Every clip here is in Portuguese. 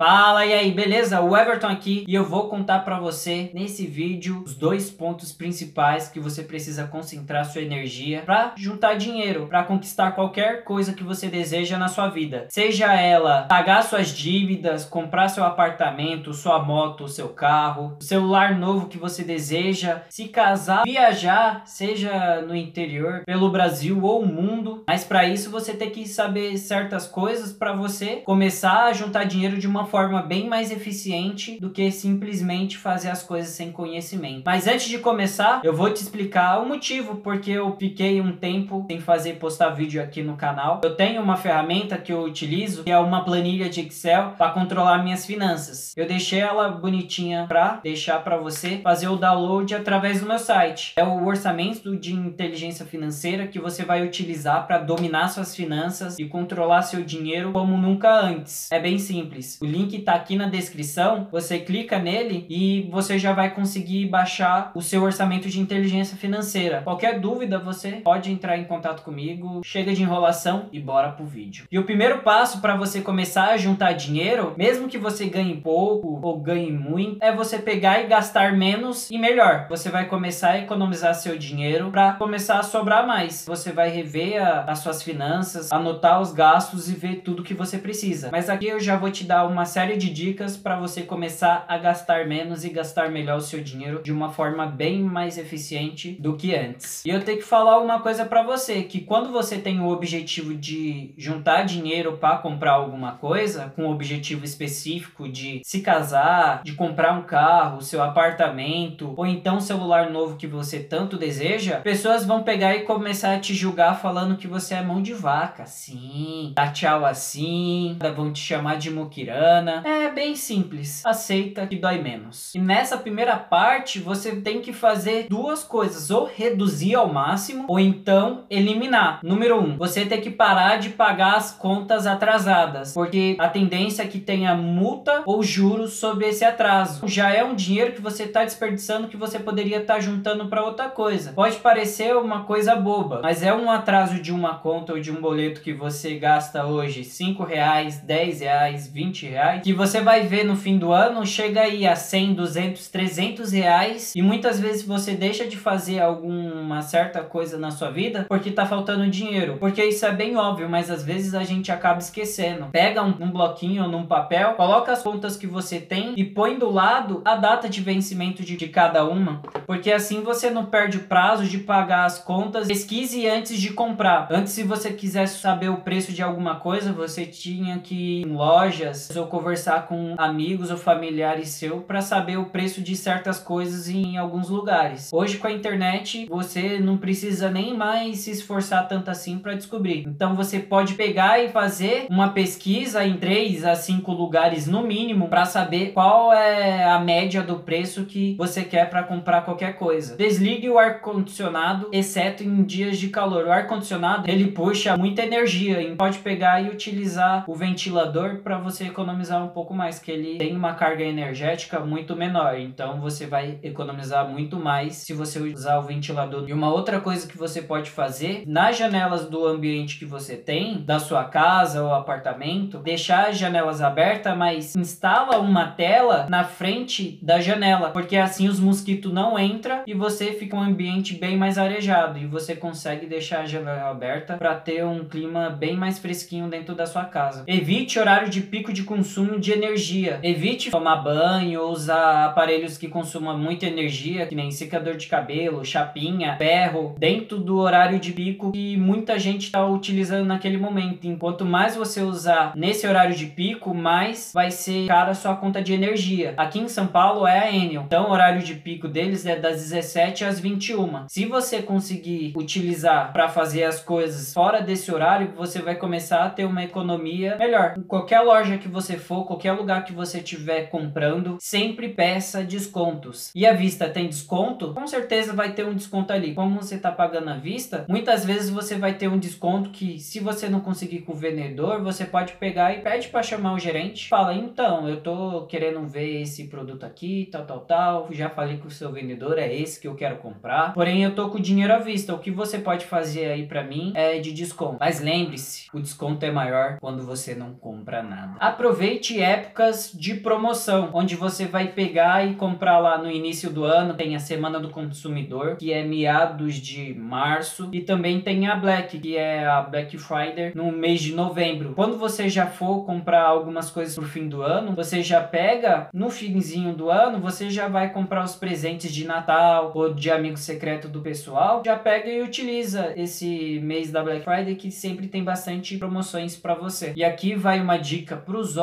Fala e aí, beleza? O Everton aqui e eu vou contar para você nesse vídeo os dois pontos principais que você precisa concentrar sua energia para juntar dinheiro, para conquistar qualquer coisa que você deseja na sua vida. Seja ela pagar suas dívidas, comprar seu apartamento, sua moto, seu carro, celular novo que você deseja, se casar, viajar, seja no interior, pelo Brasil ou o mundo. Mas para isso você tem que saber certas coisas para você começar a juntar dinheiro de uma forma bem mais eficiente do que simplesmente fazer as coisas sem conhecimento. Mas antes de começar, eu vou te explicar o motivo porque eu fiquei um tempo sem fazer postar vídeo aqui no canal. Eu tenho uma ferramenta que eu utilizo, que é uma planilha de Excel para controlar minhas finanças. Eu deixei ela bonitinha para deixar para você fazer o download através do meu site. É o orçamento de inteligência financeira que você vai utilizar para dominar suas finanças e controlar seu dinheiro como nunca antes. É bem simples. O link link está aqui na descrição. Você clica nele e você já vai conseguir baixar o seu orçamento de inteligência financeira. Qualquer dúvida, você pode entrar em contato comigo. Chega de enrolação e bora pro vídeo. E o primeiro passo para você começar a juntar dinheiro, mesmo que você ganhe pouco ou ganhe muito, é você pegar e gastar menos e melhor. Você vai começar a economizar seu dinheiro para começar a sobrar mais. Você vai rever a, as suas finanças, anotar os gastos e ver tudo que você precisa. Mas aqui eu já vou te dar uma série de dicas para você começar a gastar menos e gastar melhor o seu dinheiro de uma forma bem mais eficiente do que antes. E eu tenho que falar uma coisa para você, que quando você tem o objetivo de juntar dinheiro para comprar alguma coisa, com um objetivo específico de se casar, de comprar um carro, seu apartamento, ou então um celular novo que você tanto deseja, pessoas vão pegar e começar a te julgar falando que você é mão de vaca. Sim, dá tchau assim, vão te chamar de muquirana, grana. É bem simples. Aceita que dói menos. E nessa primeira parte, você tem que fazer duas coisas: ou reduzir ao máximo, ou então eliminar. Número um, você tem que parar de pagar as contas atrasadas, porque a tendência é que tenha multa ou juros sobre esse atraso. Já é um dinheiro que você está desperdiçando que você poderia estar tá juntando para outra coisa. Pode parecer uma coisa boba, mas é um atraso de uma conta ou de um boleto que você gasta hoje 5 reais, 10 reais, 20 reais reais, que você vai ver no fim do ano chega aí a 100, 200, 300 reais e muitas vezes você deixa de fazer alguma certa coisa na sua vida porque tá faltando dinheiro. Porque isso é bem óbvio, mas às vezes a gente acaba esquecendo. Pega um, um bloquinho ou num papel, coloca as contas que você tem e põe do lado a data de vencimento de, de cada uma, porque assim você não perde o prazo de pagar as contas. Pesquise antes de comprar. Antes, se você quisesse saber o preço de alguma coisa, você tinha que ir em lojas ou conversar com amigos ou familiares seu para saber o preço de certas coisas em alguns lugares. Hoje com a internet você não precisa nem mais se esforçar tanto assim para descobrir. Então você pode pegar e fazer uma pesquisa em 3 a 5 lugares no mínimo para saber qual é a média do preço que você quer para comprar qualquer coisa. Desligue o ar condicionado, exceto em dias de calor. O ar condicionado ele puxa muita energia e pode pegar e utilizar o ventilador para você economizar economizar um pouco mais, que ele tem uma carga energética muito menor. Então você vai economizar muito mais se você usar o ventilador. E uma outra coisa que você pode fazer nas janelas do ambiente que você tem, da sua casa ou apartamento, deixar as janelas abertas, mas instala uma tela na frente da janela, porque assim os mosquitos não entram e você fica um ambiente bem mais arejado e você consegue deixar a janela aberta para ter um clima bem mais fresquinho dentro da sua casa. Evite horário de pico de consumo consumo de energia. Evite tomar banho ou usar aparelhos que consumam muita energia, que nem secador de cabelo, chapinha, ferro, dentro do horário de pico que muita gente está utilizando naquele momento. Enquanto mais você usar nesse horário de pico, mais vai ser cara a sua conta de energia. Aqui em São Paulo é a Enel, então o horário de pico deles é das 17 às 21. Se você conseguir utilizar para fazer as coisas fora desse horário, você vai começar a ter uma economia melhor. Em qualquer loja que você for, qualquer lugar que você estiver comprando, sempre peça descontos. E a vista tem desconto? Com certeza vai ter um desconto ali. Como você está pagando à vista, muitas vezes você vai ter um desconto que se você não conseguir com o vendedor, você pode pegar e pede para chamar o gerente. Fala, então, eu tô querendo ver esse produto aqui, tal, tal, tal. Já falei com o seu vendedor, é esse que eu quero comprar. Porém, eu tô com o dinheiro à vista. O que você pode fazer aí para mim é de desconto. Mas lembre-se, o desconto é maior quando você não compra nada. Aproveite Aproveite épocas de promoção, onde você vai pegar e comprar lá no início do ano. Tem a Semana do Consumidor, que é meados de março, e também tem a Black, que é a Black Friday no mês de novembro. Quando você já for comprar algumas coisas pro fim do ano, você já pega no finzinho do ano, você já vai comprar os presentes de Natal ou de amigo secreto do pessoal, já pega e utiliza esse mês da Black Friday que sempre tem bastante promoções para você. E aqui vai uma dica para os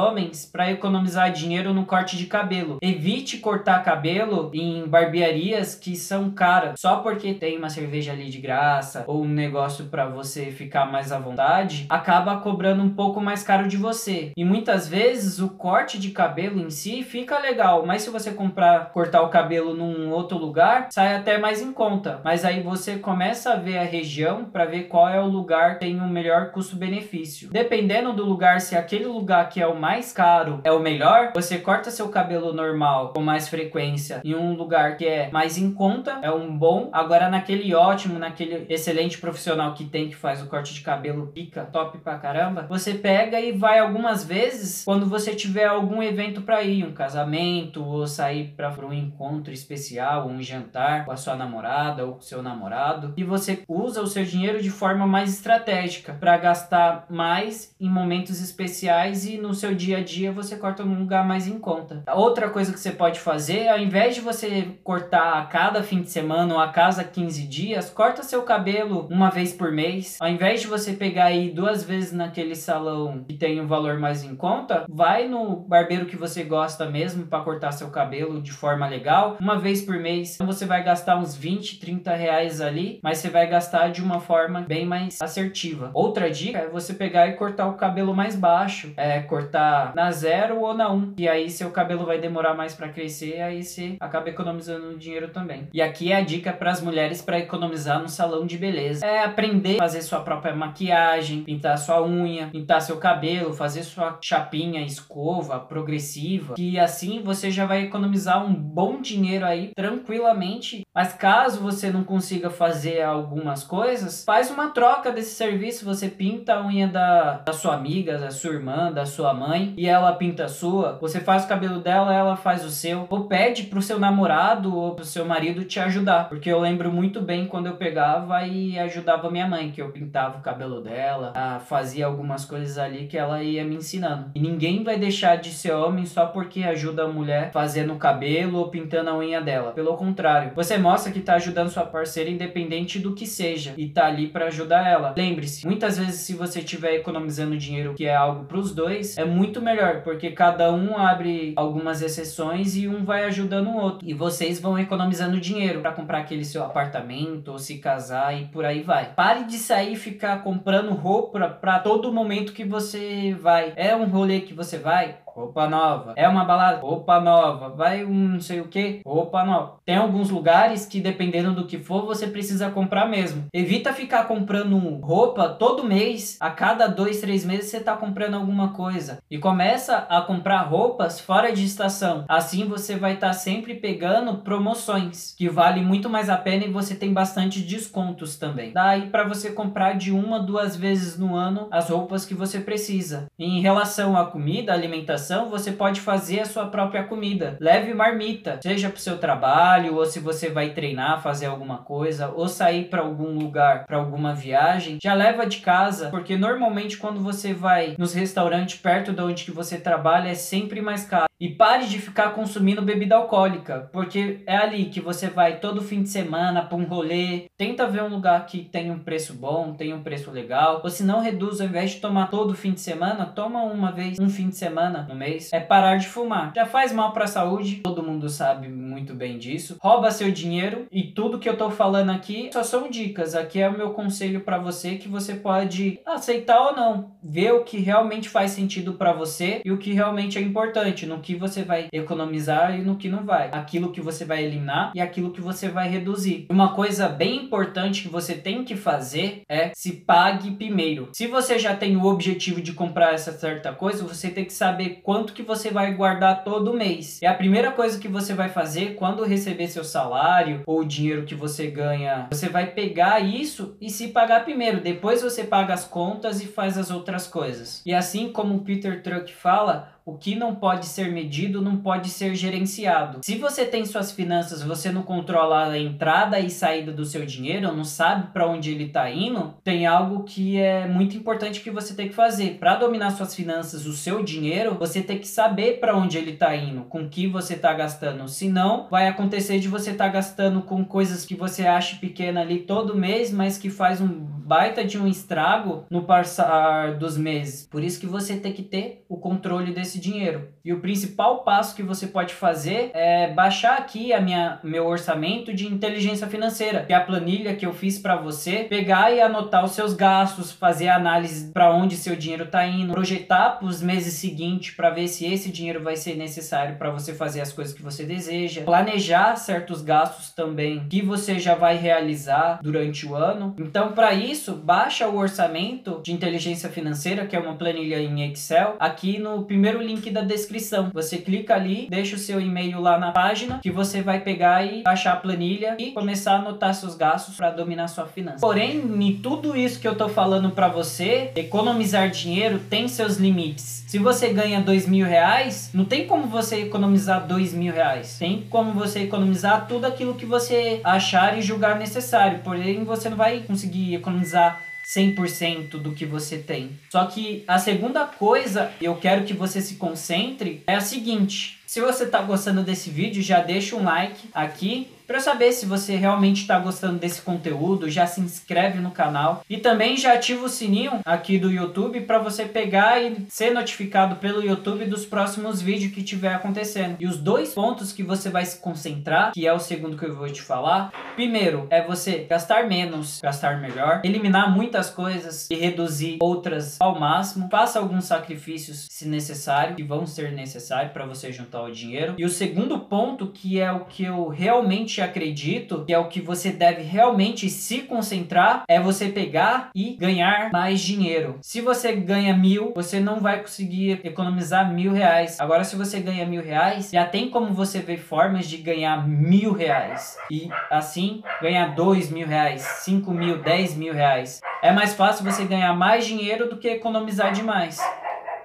para economizar dinheiro no corte de cabelo. Evite cortar cabelo em barbearias que são caras só porque tem uma cerveja ali de graça ou um negócio para você ficar mais à vontade, acaba cobrando um pouco mais caro de você. E muitas vezes o corte de cabelo em si fica legal, mas se você comprar cortar o cabelo num outro lugar, sai até mais em conta. Mas aí você começa a ver a região para ver qual é o lugar que tem o melhor custo-benefício. Dependendo do lugar, se aquele lugar que é o mais caro é o melhor, você corta seu cabelo normal com mais frequência em um lugar que é mais em conta, é um bom. Agora naquele ótimo, naquele excelente profissional que tem que faz o corte de cabelo pica, top pra caramba, você pega e vai algumas vezes quando você tiver algum evento para ir, um casamento ou sair para um encontro especial, um jantar com a sua namorada ou com seu namorado, e você usa o seu dinheiro de forma mais estratégica para gastar mais em momentos especiais e no seu dia a dia você corta num lugar mais em conta. Outra coisa que você pode fazer, ao invés de você cortar a cada fim de semana ou a cada 15 dias, corta seu cabelo uma vez por mês. Ao invés de você pegar ir duas vezes naquele salão que tem um valor mais em conta, vai no barbeiro que você gosta mesmo para cortar seu cabelo de forma legal, uma vez por mês. Então você vai gastar uns 20, 30 reais ali, mas você vai gastar de uma forma bem mais assertiva. Outra dica é você pegar e cortar o cabelo mais baixo, é cortar na zero ou na um, e aí seu cabelo vai demorar mais para crescer, aí você acaba economizando dinheiro também. E aqui é a dica para as mulheres para economizar no salão de beleza. É aprender a fazer sua própria maquiagem, pintar sua unha, pintar seu cabelo, fazer sua chapinha, escova progressiva, que assim você já vai economizar um bom dinheiro aí tranquilamente. Mas caso você não consiga fazer algumas coisas, faz uma troca desse serviço, você pinta a unha da, da sua amiga, da sua irmã, da sua mãe, e ela pinta a sua, você faz o cabelo dela, ela faz o seu, ou pede pro seu namorado ou pro seu marido te ajudar, porque eu lembro muito bem quando eu pegava e ajudava minha mãe, que eu pintava o cabelo dela, fazia algumas coisas ali que ela ia me ensinando. E ninguém vai deixar de ser homem só porque ajuda a mulher fazendo o cabelo ou pintando a unha dela. Pelo contrário, você mostra que tá ajudando sua parceira independente do que seja e tá ali para ajudar ela. Lembre-se, muitas vezes se você estiver economizando dinheiro que é algo para os dois, é muito melhor, porque cada um abre algumas exceções e um vai ajudando o outro. E vocês vão economizando dinheiro para comprar aquele seu apartamento ou se casar e por aí vai. Pare de sair e ficar comprando roupa para todo momento que você vai. É um rolê que você vai, roupa nova. É uma balada, roupa nova. Vai um não sei o que, roupa nova. Tem alguns lugares que, dependendo do que for, você precisa comprar mesmo. Evita ficar comprando roupa todo mês. A cada dois, três meses você tá comprando alguma coisa. E começa a comprar roupas fora de estação. Assim você vai estar tá sempre pegando promoções que vale muito mais a pena e você tem bastante descontos também. Daí para você comprar de uma, duas vezes no ano as roupas que você precisa. Em relação à comida, alimentação alimentação, você pode fazer a sua própria comida. Leve marmita, seja para o seu trabalho, ou se você vai treinar, fazer alguma coisa, ou sair para algum lugar, para alguma viagem, já leva de casa, porque normalmente quando você vai nos restaurantes perto de onde que você trabalha é sempre mais caro. E pare de ficar consumindo bebida alcoólica, porque é ali que você vai todo fim de semana para um rolê. Tenta ver um lugar que tem um preço bom, tem um preço legal. Ou se não, reduz, ao invés de tomar todo fim de semana, toma uma vez, um fim de semana no mês. É parar de fumar. Já faz mal para a saúde, todo mundo sabe muito bem disso. Rouba seu dinheiro e tudo que eu tô falando aqui só são dicas. Aqui é o meu conselho para você que você pode aceitar ou não. Ver o que realmente faz sentido para você e o que realmente é importante. No que você vai economizar e no que não vai. Aquilo que você vai eliminar e aquilo que você vai reduzir. Uma coisa bem importante que você tem que fazer é se pague primeiro. Se você já tem o objetivo de comprar essa certa coisa, você tem que saber quanto que você vai guardar todo mês. É a primeira coisa que você vai fazer quando receber seu salário ou o dinheiro que você ganha. Você vai pegar isso e se pagar primeiro. Depois você paga as contas e faz as outras coisas. E assim como o Peter Truck fala, o que não pode ser medido não pode ser gerenciado. Se você tem suas finanças, você não controla a entrada e saída do seu dinheiro, não sabe para onde ele está indo, tem algo que é muito importante que você tem que fazer. Para dominar suas finanças, o seu dinheiro, você tem que saber para onde ele está indo, com que você está gastando. Senão, vai acontecer de você estar tá gastando com coisas que você acha pequena ali todo mês, mas que faz um baita de um estrago no passar dos meses. Por isso que você tem que ter o controle desse dinheiro. E o principal passo que você pode fazer é baixar aqui a minha meu orçamento de inteligência financeira, que é a planilha que eu fiz para você, pegar e anotar os seus gastos, fazer análise para onde seu dinheiro está indo, projetar para os meses seguintes para ver se esse dinheiro vai ser necessário para você fazer as coisas que você deseja, planejar certos gastos também que você já vai realizar durante o ano. Então, para isso, baixa o orçamento de inteligência financeira, que é uma planilha em Excel, aqui no primeiro link da descrição. Você clica ali, deixa o seu e-mail lá na página, que você vai pegar e baixar a planilha e começar a anotar seus gastos para dominar sua finança. Porém, em tudo isso que eu tô falando para você, economizar dinheiro tem seus limites. Se você ganha dois mil reais, não tem como você economizar dois mil reais. Tem como você economizar tudo aquilo que você achar e julgar necessário. Porém, você não vai conseguir economizar 100% do que você tem. Só que a segunda coisa, eu quero que você se concentre, é a seguinte: se você está gostando desse vídeo, já deixa um like aqui para saber se você realmente está gostando desse conteúdo, já se inscreve no canal e também já ativa o sininho aqui do YouTube para você pegar e ser notificado pelo YouTube dos próximos vídeos que tiver acontecendo. E os dois pontos que você vai se concentrar, que é o segundo que eu vou te falar, primeiro é você gastar menos, gastar melhor, eliminar muitas coisas e reduzir outras ao máximo, faça alguns sacrifícios se necessário, que vão ser necessários para você juntar o dinheiro. E o segundo ponto, que é o que eu realmente acredito que é o que você deve realmente se concentrar, é você pegar e ganhar mais dinheiro. Se você ganha mil, você não vai conseguir economizar mil reais. Agora, se você ganha mil reais, já tem como você ver formas de ganhar mil reais. E assim, ganhar dois mil reais, cinco mil, dez mil reais. É mais fácil você ganhar mais dinheiro do que economizar demais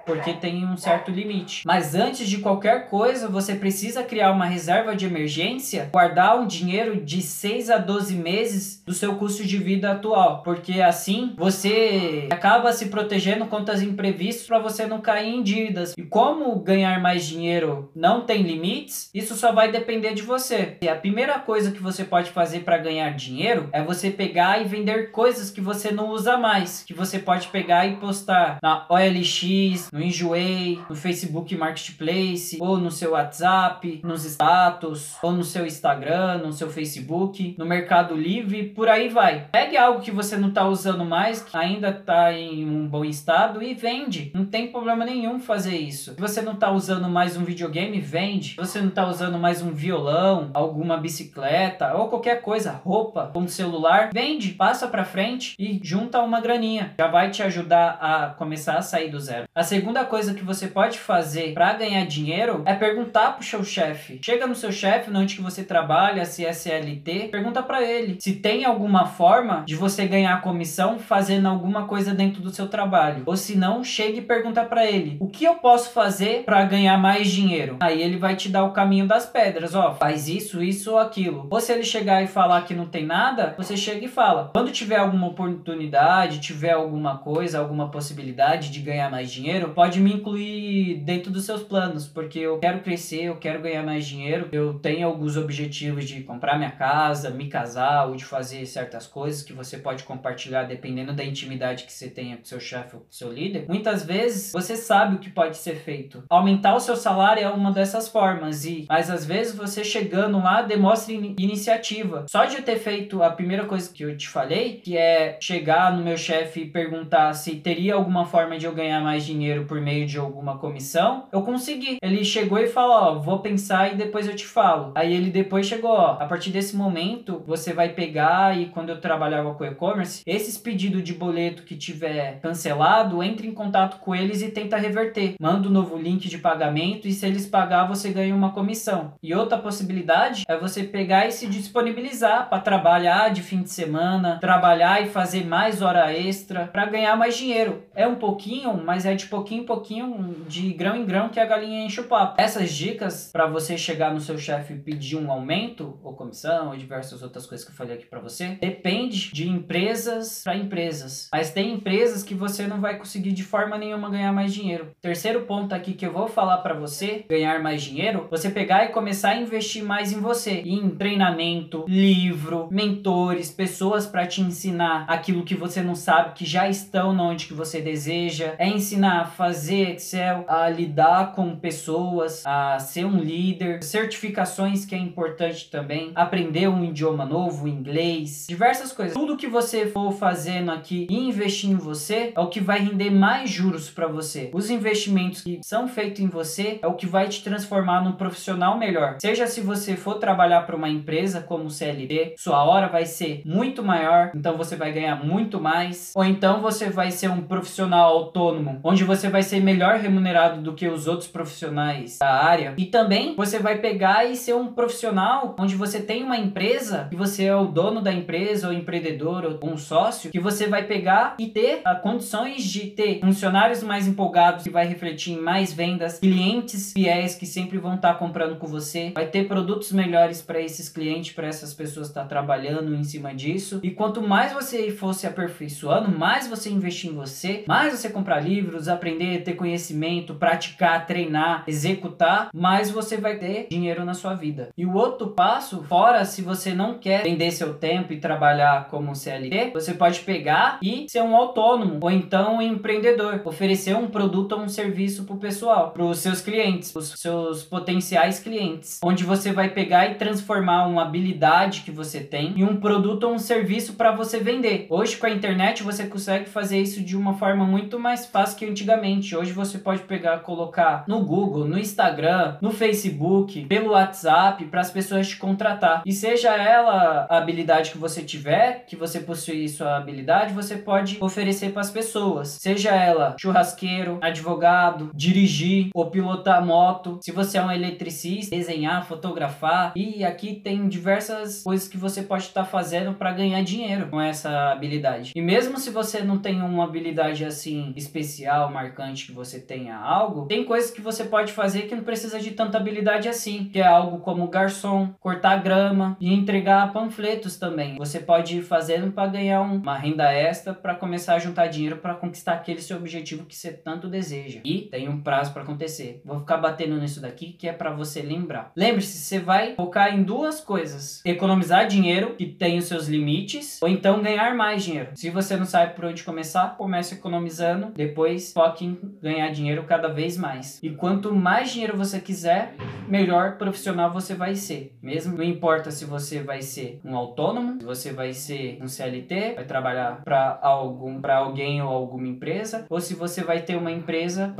porque tem um certo limite. Mas antes de qualquer coisa, você precisa criar uma reserva de emergência, guardar um dinheiro de 6 a 12 meses do seu custo de vida atual, porque assim você acaba se protegendo contra os imprevistos para você não cair em dívidas. E como ganhar mais dinheiro não tem limites, isso só vai depender de você. E a primeira coisa que você pode fazer para ganhar dinheiro é você pegar e vender coisas que você não usa mais, que você pode pegar e postar na OLX, no Enjoei, no Facebook Marketplace, ou no seu WhatsApp, nos status, ou no seu Instagram, no seu Facebook, no Mercado Livre, por aí vai. Pegue algo que você não está usando mais, que ainda está em um bom estado e vende. Não tem problema nenhum fazer isso. Se você não está usando mais um videogame, vende. Se você não está usando mais um violão, alguma bicicleta ou qualquer coisa, roupa, um celular, vende, passa para frente e junta uma graninha. Já vai te ajudar a começar a sair do zero. A segunda segunda coisa que você pode fazer para ganhar dinheiro é perguntar pro seu chefe. Chega no seu chefe, onde que você trabalha, se é CLT, pergunta para ele se tem alguma forma de você ganhar comissão fazendo alguma coisa dentro do seu trabalho. Ou se não, chegue e pergunta para ele: "O que eu posso fazer para ganhar mais dinheiro?". Aí ele vai te dar o caminho das pedras, ó, faz isso, isso ou aquilo. Ou se ele chegar e falar que não tem nada, você chega e fala: "Quando tiver alguma oportunidade, tiver alguma coisa, alguma possibilidade de ganhar mais dinheiro, pode me incluir dentro dos seus planos, porque eu quero crescer, eu quero ganhar mais dinheiro, eu tenho alguns objetivos de comprar minha casa, me casar ou de fazer certas coisas que você pode compartilhar dependendo da intimidade que você tenha com seu chefe ou com seu líder. Muitas vezes você sabe o que pode ser feito. Aumentar o seu salário é uma dessas formas e mas às vezes você chegando lá demonstra in iniciativa. Só de eu ter feito a primeira coisa que eu te falei, que é chegar no meu chefe e perguntar se teria alguma forma de eu ganhar mais dinheiro dinheiro por meio de alguma comissão, eu consegui. Ele chegou e falou: Ó, vou pensar e depois eu te falo. Aí ele depois chegou: Ó, a partir desse momento você vai pegar e quando eu trabalhava com e-commerce, esses pedidos de boleto que tiver cancelado, entre em contato com eles e tenta reverter. Manda um novo link de pagamento e se eles pagar, você ganha uma comissão. E outra possibilidade é você pegar e se disponibilizar para trabalhar de fim de semana, trabalhar e fazer mais hora extra para ganhar mais dinheiro. É um pouquinho, mas é de pouquinho pouquinho em pouquinho, de grão em grão, que a galinha enche o papo. Essas dicas para você chegar no seu chefe e pedir um aumento, ou comissão, ou diversas outras coisas que eu falei aqui para você, depende de empresas para empresas. Mas tem empresas que você não vai conseguir de forma nenhuma ganhar mais dinheiro. Terceiro ponto aqui que eu vou falar para você ganhar mais dinheiro, você pegar e começar a investir mais em você, em treinamento, livro, mentores, pessoas para te ensinar aquilo que você não sabe, que já estão onde que você deseja, é ensinar a fazer Excel, a lidar com pessoas, a ser um líder, certificações que é importante também, aprender um idioma novo, inglês, diversas coisas. Tudo que você for fazendo aqui e investir em você é o que vai render mais juros para você. Os investimentos que são feitos em você é o que vai te transformar num profissional melhor. Seja se você for trabalhar para uma empresa como CLT, sua hora vai ser muito maior, então você vai ganhar muito mais, ou então você vai ser um profissional autônomo, onde você vai ser melhor remunerado do que os outros profissionais da área. E também você vai pegar e ser um profissional onde você tem uma empresa e você é o dono da empresa, ou empreendedor, ou um sócio, que você vai pegar e ter a condições de ter funcionários mais empolgados que vai refletir em mais vendas, clientes fiéis que sempre vão estar tá comprando com você, vai ter produtos melhores para esses clientes, para essas pessoas estar tá trabalhando em cima disso. E quanto mais você for se aperfeiçoando, mais você investir em você, mais você comprar livros, aprender, ter conhecimento, praticar, treinar, executar, mais você vai ter dinheiro na sua vida. E o outro passo, fora se você não quer vender seu tempo e trabalhar como CLT, você pode pegar e ser um autônomo ou então um empreendedor, oferecer um produto ou um serviço para o pessoal, para os seus clientes, os seus potenciais clientes, onde você vai pegar e transformar uma habilidade que você tem em um produto ou um serviço para você vender. Hoje com a internet você consegue fazer isso de uma forma muito mais fácil que antigamente. Hoje você pode pegar, colocar no Google, no Instagram, no Facebook, pelo WhatsApp para as pessoas te contratar. E seja ela a habilidade que você tiver, que você possui sua habilidade, você pode oferecer para as pessoas. Seja ela churrasqueiro, advogado, dirigir ou pilotar moto. Se você é um eletricista, desenhar, fotografar. E aqui tem diversas coisas que você pode estar tá fazendo para ganhar dinheiro com essa habilidade. E mesmo se você não tem uma habilidade assim especial, marcante que você tenha algo, tem coisas que você pode fazer que não precisa de tanta habilidade assim, que é algo como garçom, cortar grama e entregar panfletos também. Você pode ir fazendo para ganhar uma renda extra para começar a juntar dinheiro para conquistar aquele seu objetivo que você tanto deseja. E tem um prazo para acontecer. Vou ficar batendo nisso daqui que é para você lembrar. Lembre-se, você vai focar em duas coisas: economizar dinheiro, que tem os seus limites, ou então ganhar mais dinheiro. Se você não sabe por onde começar, comece economizando, depois foque ganhar dinheiro cada vez mais. E quanto mais dinheiro você quiser, melhor profissional você vai ser. Mesmo não importa se você vai ser um autônomo, se você vai ser um CLT, vai trabalhar para algum para alguém ou alguma empresa, ou se você vai ter uma empresa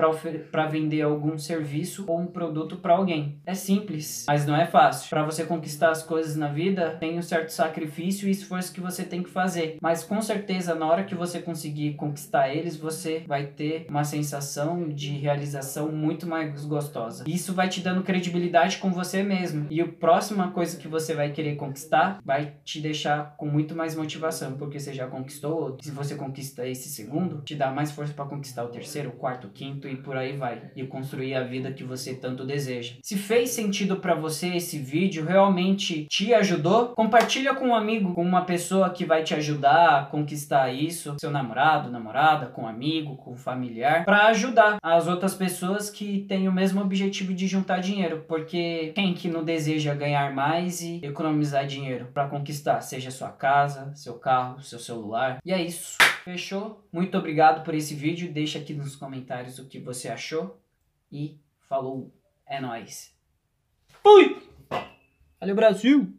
para vender algum serviço ou um produto para alguém. É simples, mas não é fácil. Para você conquistar as coisas na vida, tem um certo sacrifício e esforço que você tem que fazer. Mas com certeza, na hora que você conseguir conquistar eles, você vai ter uma sensação de realização muito mais gostosa. Isso vai te dando credibilidade com você mesmo. E a próxima coisa que você vai querer conquistar vai te deixar com muito mais motivação, porque você já conquistou outro. Se você conquista esse segundo, te dá mais força para conquistar o terceiro, o quarto, o quinto e por aí vai. E construir a vida que você tanto deseja. Se fez sentido para você esse vídeo, realmente te ajudou, compartilha com um amigo, com uma pessoa que vai te ajudar a conquistar isso, seu namorado, namorada, com um amigo, com um familiar, para ajudar as outras pessoas que têm o mesmo objetivo de juntar dinheiro, porque quem que não deseja ganhar mais e economizar dinheiro para conquistar, seja sua casa, seu carro, seu celular. E é isso. Fechou? Muito obrigado por esse vídeo. Deixa aqui nos comentários o que você achou. E falou. É nóis. Fui! Valeu, Brasil!